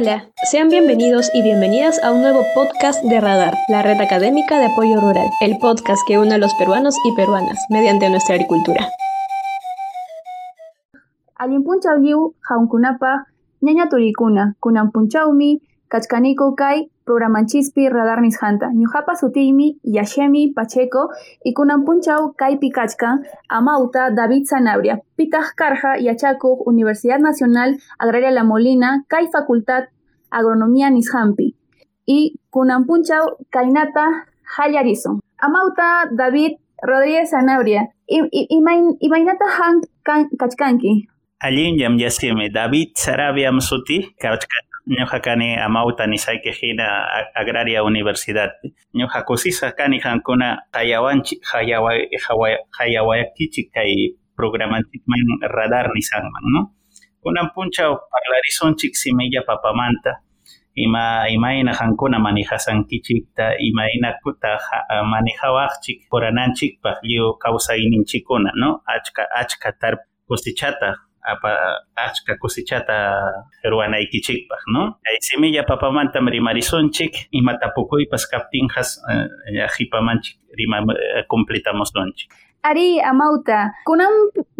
Hola, sean bienvenidos y bienvenidas a un nuevo podcast de Radar, la red académica de apoyo rural, el podcast que une a los peruanos y peruanas mediante nuestra agricultura. Kay programanchispi radar nishanta ñuqapa sutiymi Yashemi Pacheco y kunanpunchaw kaypi kachkan amauta David Sanabria pitaq karqa yachakuq Universidad Nacional Agraria La Molina kay Facultad Agronomía nisqanpi y kunanpunchaw kaynata hallarisun amauta David Rodríguez Sanabria imaynata han kachkanki. Allinllam yasimi David Sarabia suti kachkan ñuqa kani amauta nisayki hina agraria universidad. Ñuqa kusisa kani hankuna hayawanchik hayawayakichik kay programanchikman radar no kunan papamanta. Ima hankuna no achka achka tarp cosechata apa achka cosechata ruwanaykichikpaq no kay semilla papamantam rimarisonchik imatapukuypas kaptinjas qipamanchik rima completamosonchik Ari amauta, kunan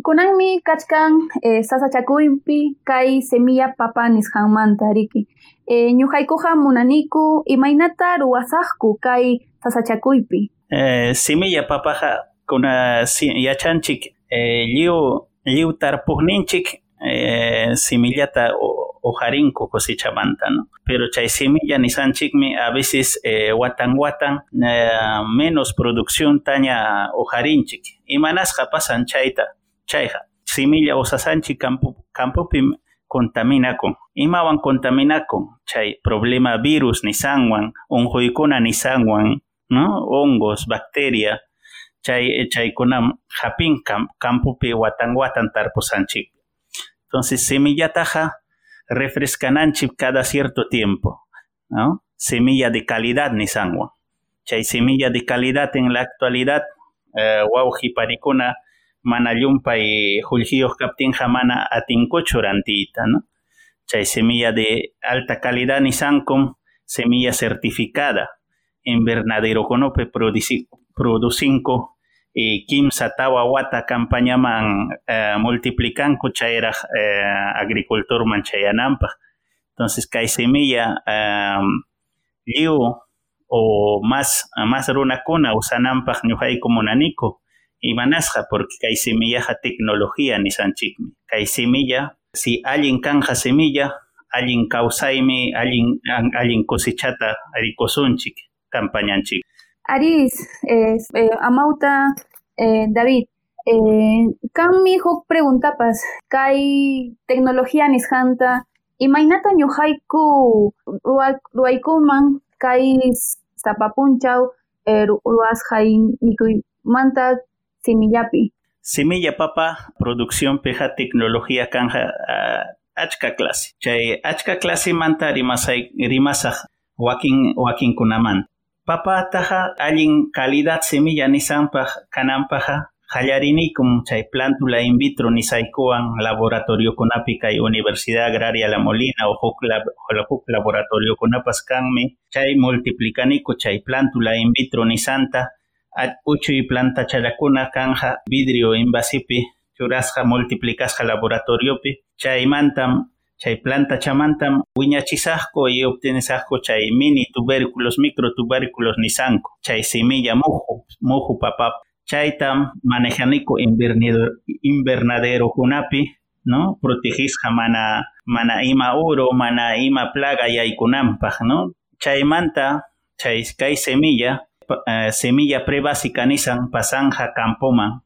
kunanmi kachkan eh, sasachakuypi kay semilla papa nisqanmanta riki. Eh, ñuqaykuqa munaniku imaynata ruwasaqku kay sasachakuypi. Eh, semilla papaqa kuna si, yachanchik eh, lliw lliw tarpugninchik eh, semillata ojarinku cosechamanta, ¿no? Pero chay semilla nisanchikmi a veces eh, watan watan eh, menos producción taña ojarinchik. Imanasqa pasan chayta, chayja. Semilla osasanchik campo, campopi contaminakun. Imawan contaminakun. Chay problema virus nisanwan, unquykuna nisanwan, ¿no? Hongos, bacteria, chay chaykunam japin campopi watan watan tarpusanchik. Entonces semillataja refrescananchip cada cierto tiempo, ¿no? Semilla de calidad ni sangua. Chay semilla de calidad en la actualidad, uh, wauji parikuna mana llumpa y julgios kaptinja mana atinkuchurantita, ¿no? Chay semilla de alta calidad ni sancum, semilla certificada, invernadero conope producinco y kimsa tawa wata campañaman uh, multiplicanco chayraj uh, agricultor manchayanampa. Entonces, kay semilla um, liu o más, más runakuna usanampaj ñuhayku munaniku imanasqa porque kay semillaja tecnología nisanchikmi. Kay semilla, si allin kanja semilla, allin kawsaymi, allin, allin cosechata rikosunchik, campañanchik. Aris, eh, eh, amauta eh, David, eh, kami huk preguntapas kay tecnología nishanta imaynata ñuqayku ruwaykuman kay sapapunchaw eh, ruwasqaynikuymanta simillapi. Semilla papa, producción peja tecnología kanja achka clase. Chay achka clase manta rimasaj wakin wakin kunaman. Papa taja allin calidad semilla nisanpaj kananpaja hallarinikum chay plantula in vitro nisaykuwan laboratorio kunapi kay Universidad Agraria La Molina o huk, lab, laboratorio kunapas kanmi chay multiplicaniku chay plantula in vitro nisanta uchuy planta challakuna kanja vidrio invasipi churasqa multiplicasqa laboratoriopi chaymantam chay planta chamantam wiñachisaqku y obtenesaqku chay mini tubérculos, microtubérculos nisanku, chay semilla muju, muju papap. Chaytam manejaniku invernadero, invernadero kunapi, ¿no? Protegisqa mana, mana ima oro, mana ima plaga yaykunampaq, ¿no? Chaymanta, chay kay semilla, uh, semilla prebásica nisan pasanja campoman,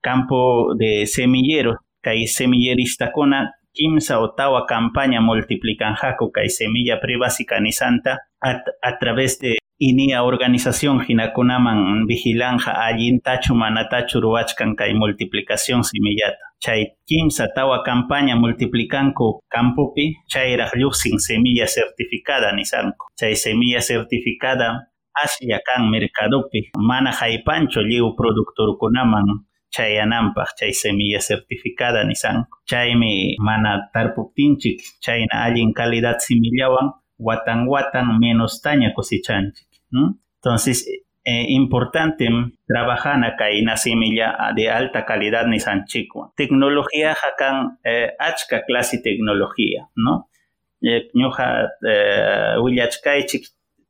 campo de semilleros, kay semilleristakuna kimsa otawa campaña multiplican jaco kay semilla prebásica ni santa a, través de inia organización hinakunaman vigilanja allin tachu manatachu ruachkan kay multiplicación semillata chay kimsa tawa campaña multiplicanco campopi chayraj lluqsin semilla certificada nisanko chay semilla certificada asya kan mercadopi mana haypancho lliw productorkunaman chayananpaq chay semilla certificada nisanku chaymi mana tarpuptinchik chayna allin calidad simillawan watan watan menos taña cosechanchik entonces eh, importante trabajar kay na semilla de alta calidad nisanchikwan tecnología hakan eh, achka clase tecnología no eh, ñuqa eh,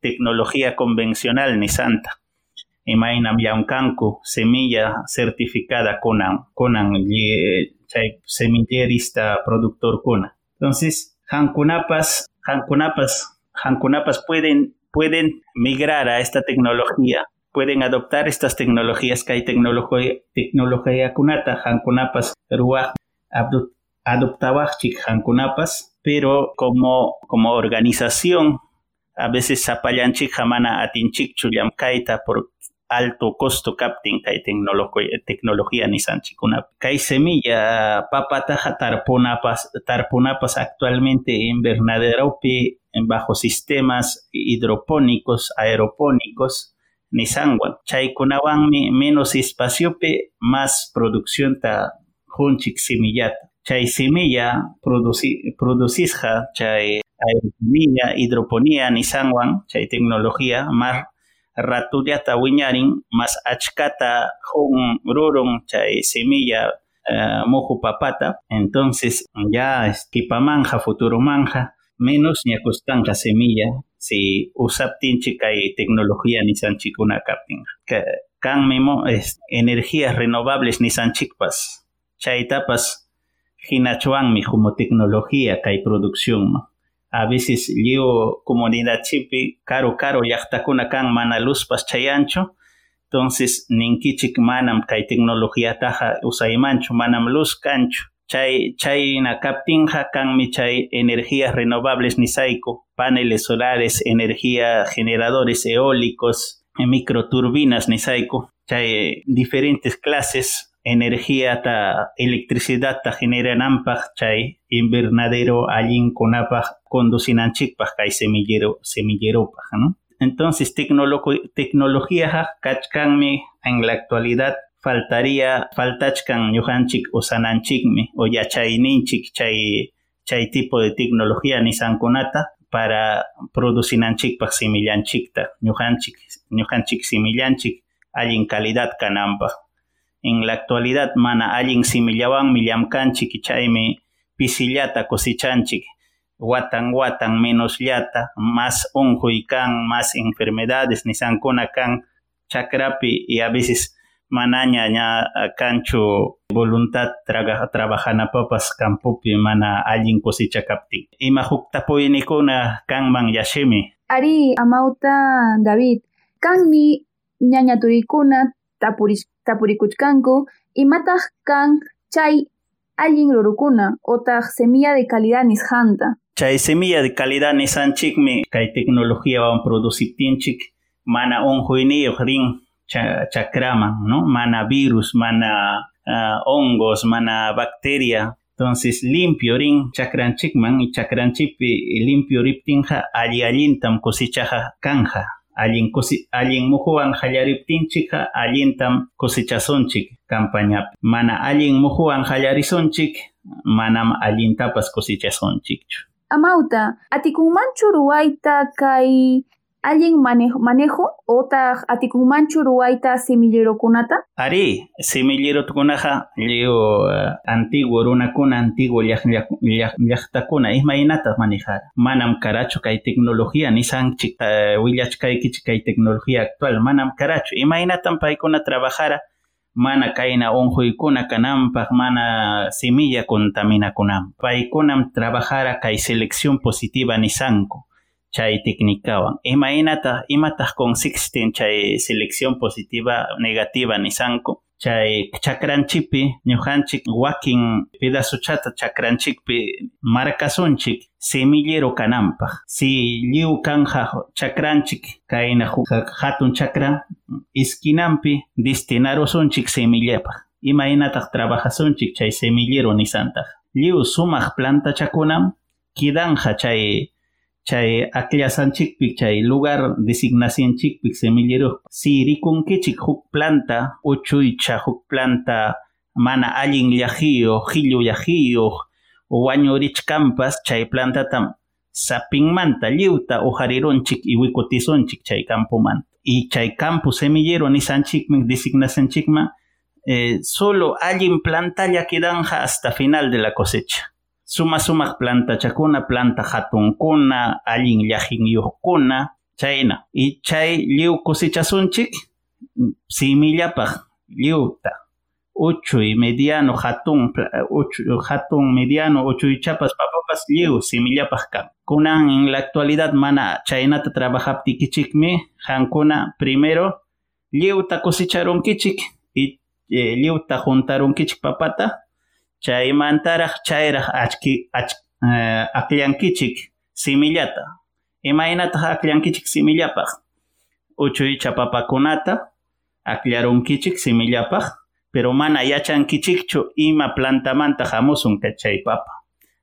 tecnología convencional nisanta imaynam llamkanku semilla certificada kunan kunan chay semillerista productor kuna entonces hankunapas hankunapas hankunapas pueden pueden migrar a esta tecnología pueden adoptar estas tecnologías que hay tecnología tecnología kunata hankunapas ruach adoptawachik hankunapas pero como como organización a veces zapallanchik jamana atinchik chulyam kaita por alto costo capting kay tecnología tecnología nisanchikuna kay semilla papataja tarpunapas tarpunapas actualmente en en bajo sistemas hidropónicos aeropónicos nisanwan chaykunawanmi menos espaciope más producción ta junchik semillata. Chay semilla produci, producisja chay aeroponía hidroponía nisanwan chay tecnología más ratullata wiñarin mas achkata jun rurun chay semilla uh, papata. Entonces ya kipamanja futuro manja menos ñakustanqa semilla si usaptinchik kay tecnología nisanchikuna kaptin kanmi es, energías renovables nisanchikpas chaytapas hinachuanmi como tecnología kay producción a veces yo comunidad chipi caro caro llaqtakuna kan mana luzpas chayancho entonces ninkichik manam kay tecnología taja usaymanchu manam luz kanchu chay chayna kaptinja kanmi chay energías renovables nisayku paneles solares energía generadores eólicos microturbinas nisayku chay diferentes clases energía ta electricidad ta generanampaq chay invernadero allin kunapaq conducinanchikpaq kay semillero semilleropaq ¿no? Entonces tecnología kachkanmi en la actualidad faltaría faltachkan ñujanchik usananchikmi o yachayninchik chay chay tipo de tecnología nisankunata para producinanchikpaq semillanchikta ñujanchik ñujanchik semillanchik allin calidad kananpaq en la actualidad mana allin simillawan millamkanchik chaymi pisillata cosechanchik watan watan menos llata más unjuy kan más enfermedades nisankuna kan chakrapi y a veces manaña ña kanchu voluntad traga, trabajanapapas campupi mana allin cosecha kaptin ima huktapuyinikuna kanman yashimi. Ari amauta David kanmi ñaña turikuna tapuris tapurikuchkanku imataq kan chay allin rurukuna otaq semilla de calidad nishanta chay semilla de calidad nisanchikmi kay tecnologíawan produciptinchik mana unjuyniyuq rin chakraman no mana virus mana uh, hongos mana bacteria. Entonces limpio rin chakranchikman y chakranchikpi limpio riptinja alli allintam cosechaja kanja allin kusi allin muhuwan qallariptinchikqa allintam kusechasonchik campañapi mana allin muhuwan qallarisonchik manam allintapas kusechasonchikchu amauta atikunmanchu ruwayta kay allin manejo, manejo otaq atikunmanchu ruwayta semillerokunata ari semillerokunaqa lliw uh, antiguo runakuna antiguo llaqtakuna ismaynata manejara manam karachu kay tecnología nisanchik uh, willachkaykichik kay tecnología actual. Manam karachu imaynatan paykuna trabajara. Mana kayna unjuykuna kananpaq mana semilla contaminakunanpaq paykunam trabajara kay selección positiva nisanku chay técnica imaynata imataq consisten chay selección positiva negativa nisanku chay chakranchipi ñujanchik wakin pedazuchata chakranchikpi markasunchik semillero kananpaq si lliw kanja chakranchik kayna hatun chakra iskinanpi destinarusunchik semillapaq imaynataq trabajasunchik chay semillero nisantaq lliw sumaq plantachakunam kidanja chay chay aklasanchikpik chay lugar designacionchikpik semillero si rikunkichik huk planta uchuycha huk planta mana allin llajiyuq qhillu llajiyuq wañurichkampas chay plantatam sapinmanta lliwta uharirunchik y wikutisunchik chay campomanta y chay campo semillero nisanchikmi designacionchikman eh, solo allin plantalla quedanja hasta final de la cosecha suma sumaq plantachakuna planta hatunkuna allin llajinyuqkuna chayna. Y chay lliw cosechasunchik simillapaq lliwta uchuy mediano hatun uchuy hatun mediano uchuychapas papapas lliw simillapaq kan kunan en la actualidad mana chaynata trabajaptikichikmi hankuna primero lliwta cosecharunkichik y eh, lliwta juntarunkichik papata chaymantaraq chayraq achki ach, eh, akllankichik simillata. Imaynataq akllankichik simillapaq. Uchuycha papakunata aklarunkichik simillapaq pero mana yachankichikchu ima plantamanta hamusun chay papa.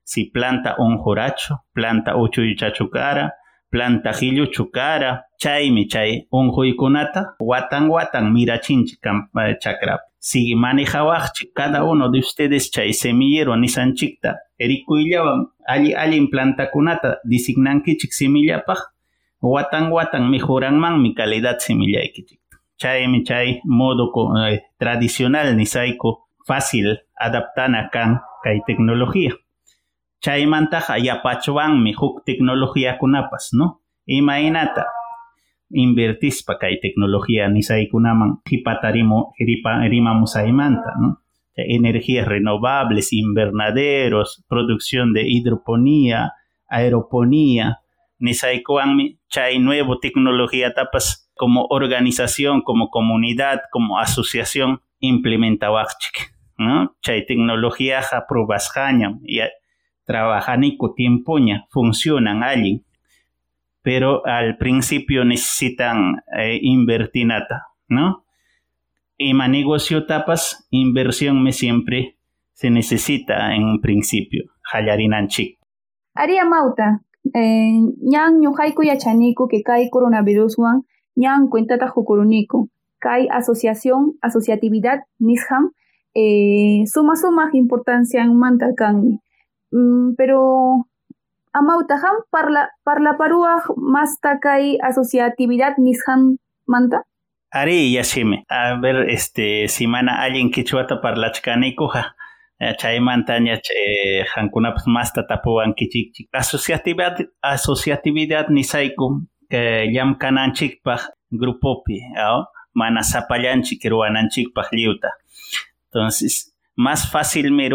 Si planta unjurachu planta uchuychachu kara planta hilluchu kara chaymi chay unjuykunata watan watan mirachinchik chakrapi si manejawaqchik cada uno de ustedes chay semillero nisanchikta rikuyllawan alli allin plantakunata designankichik semillapaq watan watan mejoranmanmi calidad semillaykichik chaymi chay modo eh, tradicional nisayku fácil adaptana kan kay tecnología. Chaymantaqa yapachwanmi huk tecnologiakunapas no imaynata invertispa kay tecnología nisaykunaman qipatarimo rimamusaymanta no energías renovables, invernaderos, producción de hidroponía, aeroponía, nisaykuanmi chay nuevo tecnología tapas como organización, como comunidad, como asociación implementawachik, ¿no? Chay tecnología aprobasjañam y trabajanico tiempoña, funcionan allí, pero al principio necesitan eh, invertinata, ¿no? Y ma negocio tapas, inversión me siempre se necesita en un principio, hallarinanchik. Aria mauta, eh, ñan ñuqayku yachaniku que kay coronaviruswan ñan cuentata hukuruniku. Kay asociación, asociatividad, nisham, eh, suma suma importancia en manta kanmi. Mm, pero amautaham parla parla parua masta kay asociatividad nisham manta. Ari yashime. A ver, este, si mana alguien quichuata parlachkanikuja. Chaymantaña chay hankunapas masta tapuwan kichikchik. Asociatividad, asociatividad nisayku que llam kananchikpaj grupopi, mana sapallanchik ruwananchikpaj liuta. Entonces, más fácil me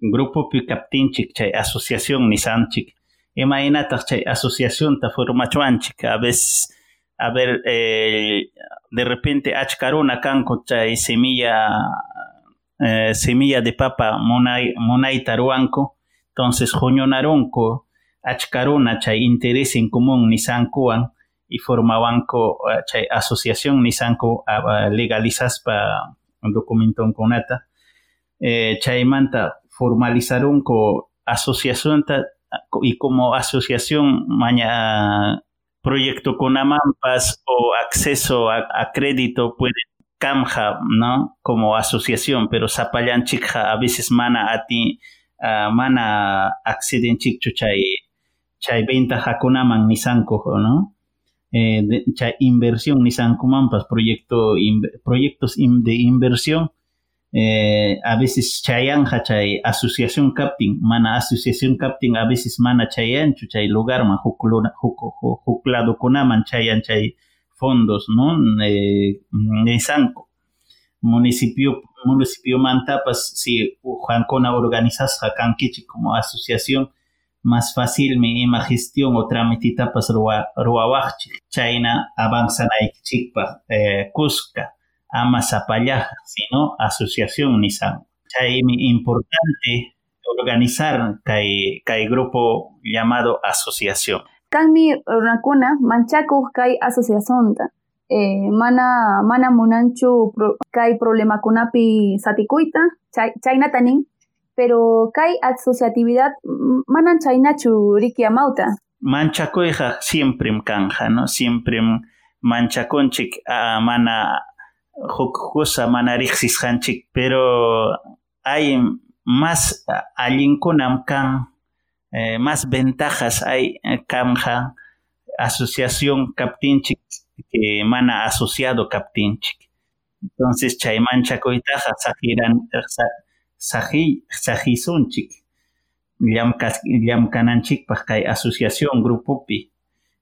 ruwana grupopi kaptinchik chay asociación nisanchik. Imaynataq chay asociación ta formachuanchik. A veces, a ver, eh, de repente achkaruna kanko chay semilla eh, semilla de papa monay, monay taruanco, entonces joñonarunco, achkaruna chay interés en común nisankuan y formabanco uh, chay asociación nisanku uh, legalizas pa documento conata eh, chaymanta formalizarunco asociación ta, y como asociación maña proyecto con amampas o acceso a, crédito puede Kamja, ¿no? Como asociación, pero Zapallan Chikja a veces mana a ti, mana acceden chikchu chay, chay venta hakunaman nisanko, ¿no? Eh, chay inversión nisankumampas, proyecto, in, proyectos in, de inversión, eh, a veces chayanja chay asociación capting, mana asociación capting, a veces mana chayanchu chay lugar man huklado kunaman chayan chay fondos, ¿no? Eh, Nesanco. Municipio, municipio Mantapas, si Juancona organizas Jacanquichi como asociación, más fácil me ima gestión o tramititapas ruawachi, China avanzan a Chikpa, eh, Cusca, ama Zapallah, sino asociación Nisan. Chay importante organizar kai, kai grupo llamado asociación. Kanmi runakuna manchakuq kay asociacionta. Eh, mana mana munanchu pro, kay problemakunapi satikuyta chay, chaynatanin pero kay asociatividad manan chaynachu riki amawta manchakuyqa siempre kanja, ¿no? Siempre manchakunchik uh, mana huk cosa mana riqsisqanchik, pero hay más allinkunam kan, eh, más ventajas hay kanja asociación captinchik que mana asociado captinchik. Entonces chay manchakuytaqa sajiran saji sajisunchik llamkananchikpaq kay asociación grupopi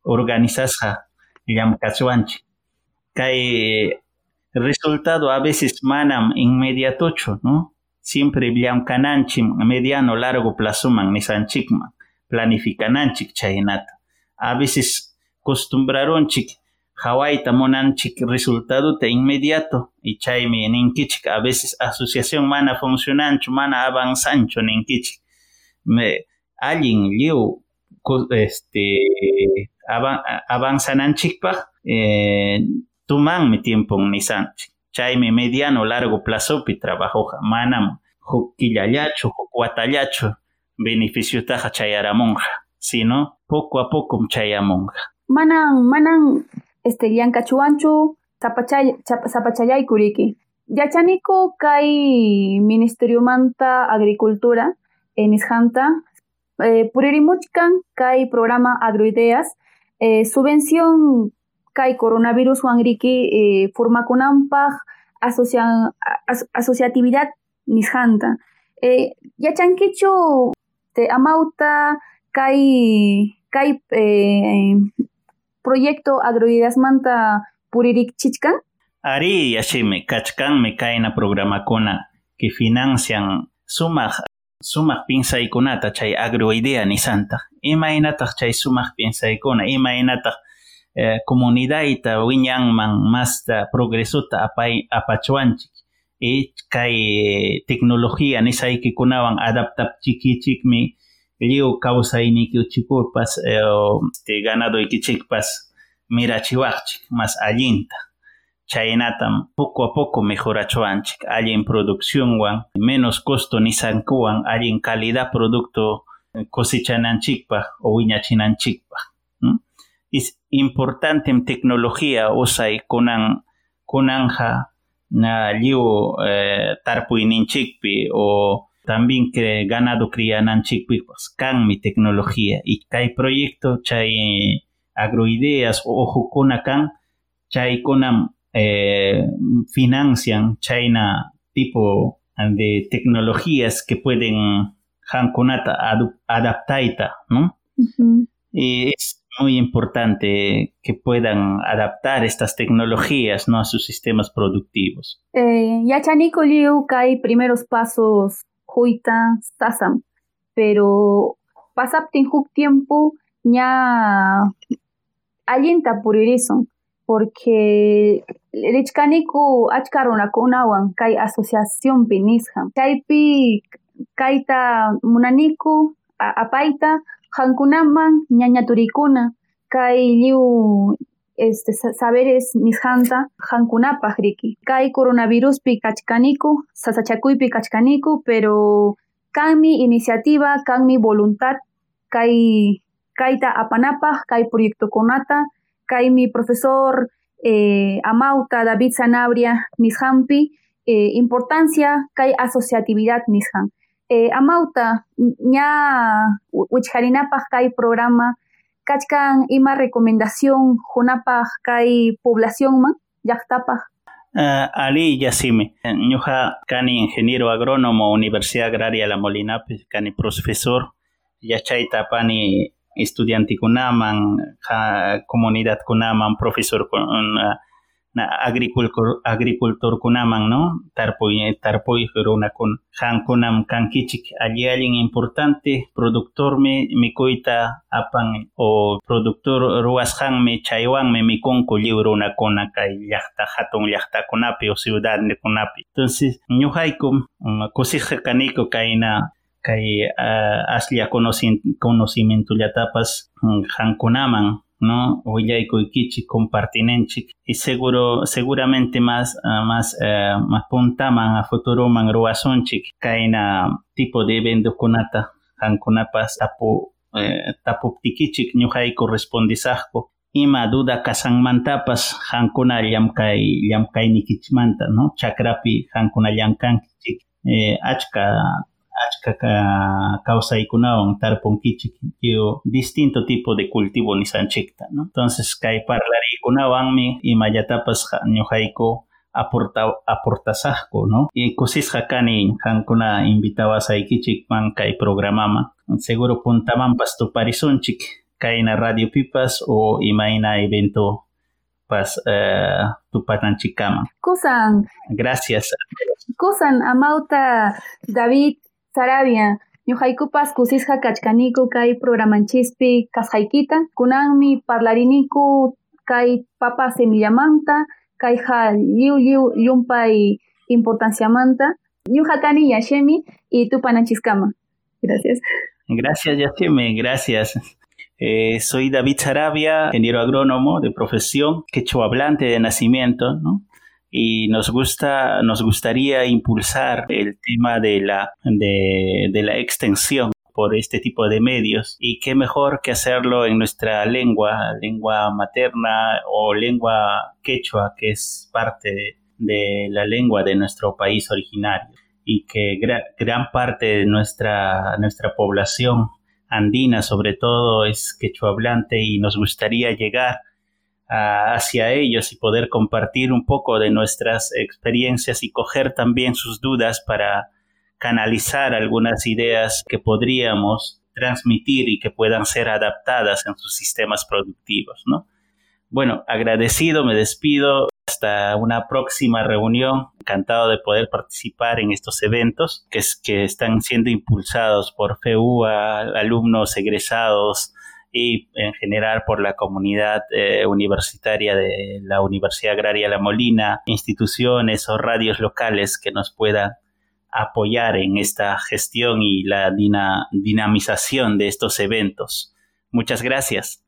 organizasqa llamkachwanchik kay resultado a veces manam inmediatocho no siempre llamkananchik mediano largo plazo man nisanchikman planificananchik chaynata a veces acostumbraronchik hawayta monanchik resultado te inmediato. Y chaymi ninkichik a veces asociación mana funcionancho mana avanzancho ninkichik. Me alguien liu este avanzananchikpaj eh, mi tiempo nisanchik chaymi mediano largo plazo pi trabajo manam huk killallachu huk watallachu beneficiotaqa chayaramunqa sino poco a poco chayamunqa manan manan este llank'achuwanchu sapachay sapachayayku riki yachaniku kay manta agricultura eh, nisqanta eh, puririmuchkan kay programa agroideas. Eh, subvención kay coronavirus riki eh, formakunanpaq asocia, as, asociatividad nisqanta eh, yachankichu te amauta kay kay eh, proyecto manta puririk chichkan? Ari yashimi kachkanmi kayna programakuna que financian sumaq sumaq pinsaykunata chay agroidea nisanta imaynataq chay sumaq pinsaykuna imaynataq eh, comunidadita wiñanman masta progresota apay apachwanchik y kay tecnología nisaykikunawan adaptapchikichikmi liu kawsaynikiuchikurpas eh, este, ganadoykichikpas mirachiwaqchik mas allinta. Chaynatam poco a poco mejorachuanchik allin producciónwan menos costo nisankuwan allin calidad producto cosechananchikpaj o wiñachinanchikpaj es importante en tecnología usay kunan kunanja na liu eh, tarpuyninchikpi o también que ganado criananchikpi pues mi tecnología y hay proyecto chay agroideas o hukuna kan chay kunam eh, financian China tipo de tecnologías que pueden hankunata adaptaita, ¿no? Y es muy importante que puedan adaptar estas tecnologías ¿no? a sus sistemas productivos. Eh, ya chaniko liu hay primeros pasos huita sasam, pero pasaptin huk tiempo ya alienta por eso, porque Richkaniku achkarunakunawan kay asociación nisqa chaypi kayta munaniku apayta hankunaman ñañaturikuna kay lliw este, saberes nisqanta hankunapaq riki kay coronaviruspi kachkaniku sasachakuypi kachkaniku pero kanmi iniciativa kanmi voluntad kay kayta apanapaq kay proyectokunata kaymi profesor eh, Amauta, David Sanabria, Nishampi, eh, importancia hay asociatividad Nisham. Eh, Amauta, ya Wichharinapaj hay programa, kachkan ima recomendación junapaj hay población ma, yaktapaj. Uh, Ali Yasimi, ñuja kani ingeniero agrónomo Universidad Agraria La Molina, kani profesor, yachaita pani estudiantikunaman comunidad kunaman profesor na agricultor agricultor kunaman no tarpuy tarpuy runakun hankunam kankichik alli allin importante productor me mikuyta apan o productor ruwasqanmi chaywanmi mikunku lliw runakuna kay llaqta hatun llaqtakunapi o ciudad kunapi entonces ñuqaykum kusiqa kaniku kayna kay uh, aslia conocimiento tapas hankunaman no willaykuykichin compartinenchik y seguro seguramente más uh, más uh, más puntaman a futuroman ruwasunchik kayna tipo de eventokunata hankunapas apu eh, tapuptikichik ñuqayku respondisaqku ima duda kasanmantapas hankuna llamkay llamkaynikichmanta no chakrapi hankuna llamkankichik eh, achka achka kawsaykunawan tarpunkichik distinto tipo de cultivo nisanchikta no entonces kay parlariykunawanmi imallatapas ñuqayku aporta aportasaqku no y kusisqa kani hankuna invitawasaykichikman kay programama. Seguro puntamanpas tuparisunchik kayna radio pipas o imayna evento pas uh, tupatanchikama kusan. Gracias kusan amauta David Sarabia ñuqaykupas kusisqa kachkaniku kay programanchikpi kasqaykita kunanmi parlariniku kay papa semillamanta kayqa lliw lliw llumpay importanciamanta. Ñuqa kani Yashemi y tupananchiskama. Gracias. Gracias Yashemi gracias. Eh, soy David Sarabia, ingeniero agrónomo de profesión, quechua hablante de nacimiento, ¿no? Y nos gusta nos gustaría impulsar el tema de la de, de, la extensión por este tipo de medios. Y qué mejor que hacerlo en nuestra lengua lengua materna o lengua quechua que es parte de la lengua de nuestro país originario. Y que gra gran parte de nuestra nuestra población andina sobre todo es quechua hablante y nos gustaría llegar hacia ellos y poder compartir un poco de nuestras experiencias y coger también sus dudas para canalizar algunas ideas que podríamos transmitir y que puedan ser adaptadas en sus sistemas productivos, ¿no? Bueno, agradecido, me despido. Hasta una próxima reunión. Encantado de poder participar en estos eventos que, que están siendo impulsados por FEUA, alumnos egresados, y en general por la comunidad eh, universitaria de la Universidad Agraria La Molina, instituciones o radios locales que nos puedan apoyar en esta gestión y la dinamización de estos eventos. Muchas gracias.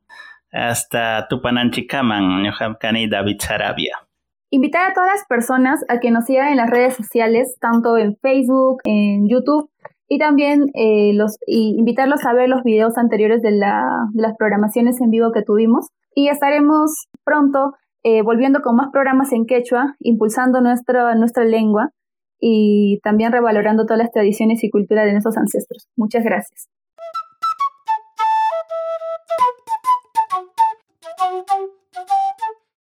Hasta Tupananchikaman, Yohamkani David Sarabia. Invitar a todas las personas a que nos sigan en las redes sociales, tanto en Facebook, en YouTube y también eh, los, invitarlos a ver los videos anteriores de, la, de, las programaciones en vivo que tuvimos. Y estaremos pronto eh, volviendo con más programas en quechua, impulsando nuestra, nuestra lengua y también revalorando todas las tradiciones y cultura de nuestros ancestros. Muchas gracias.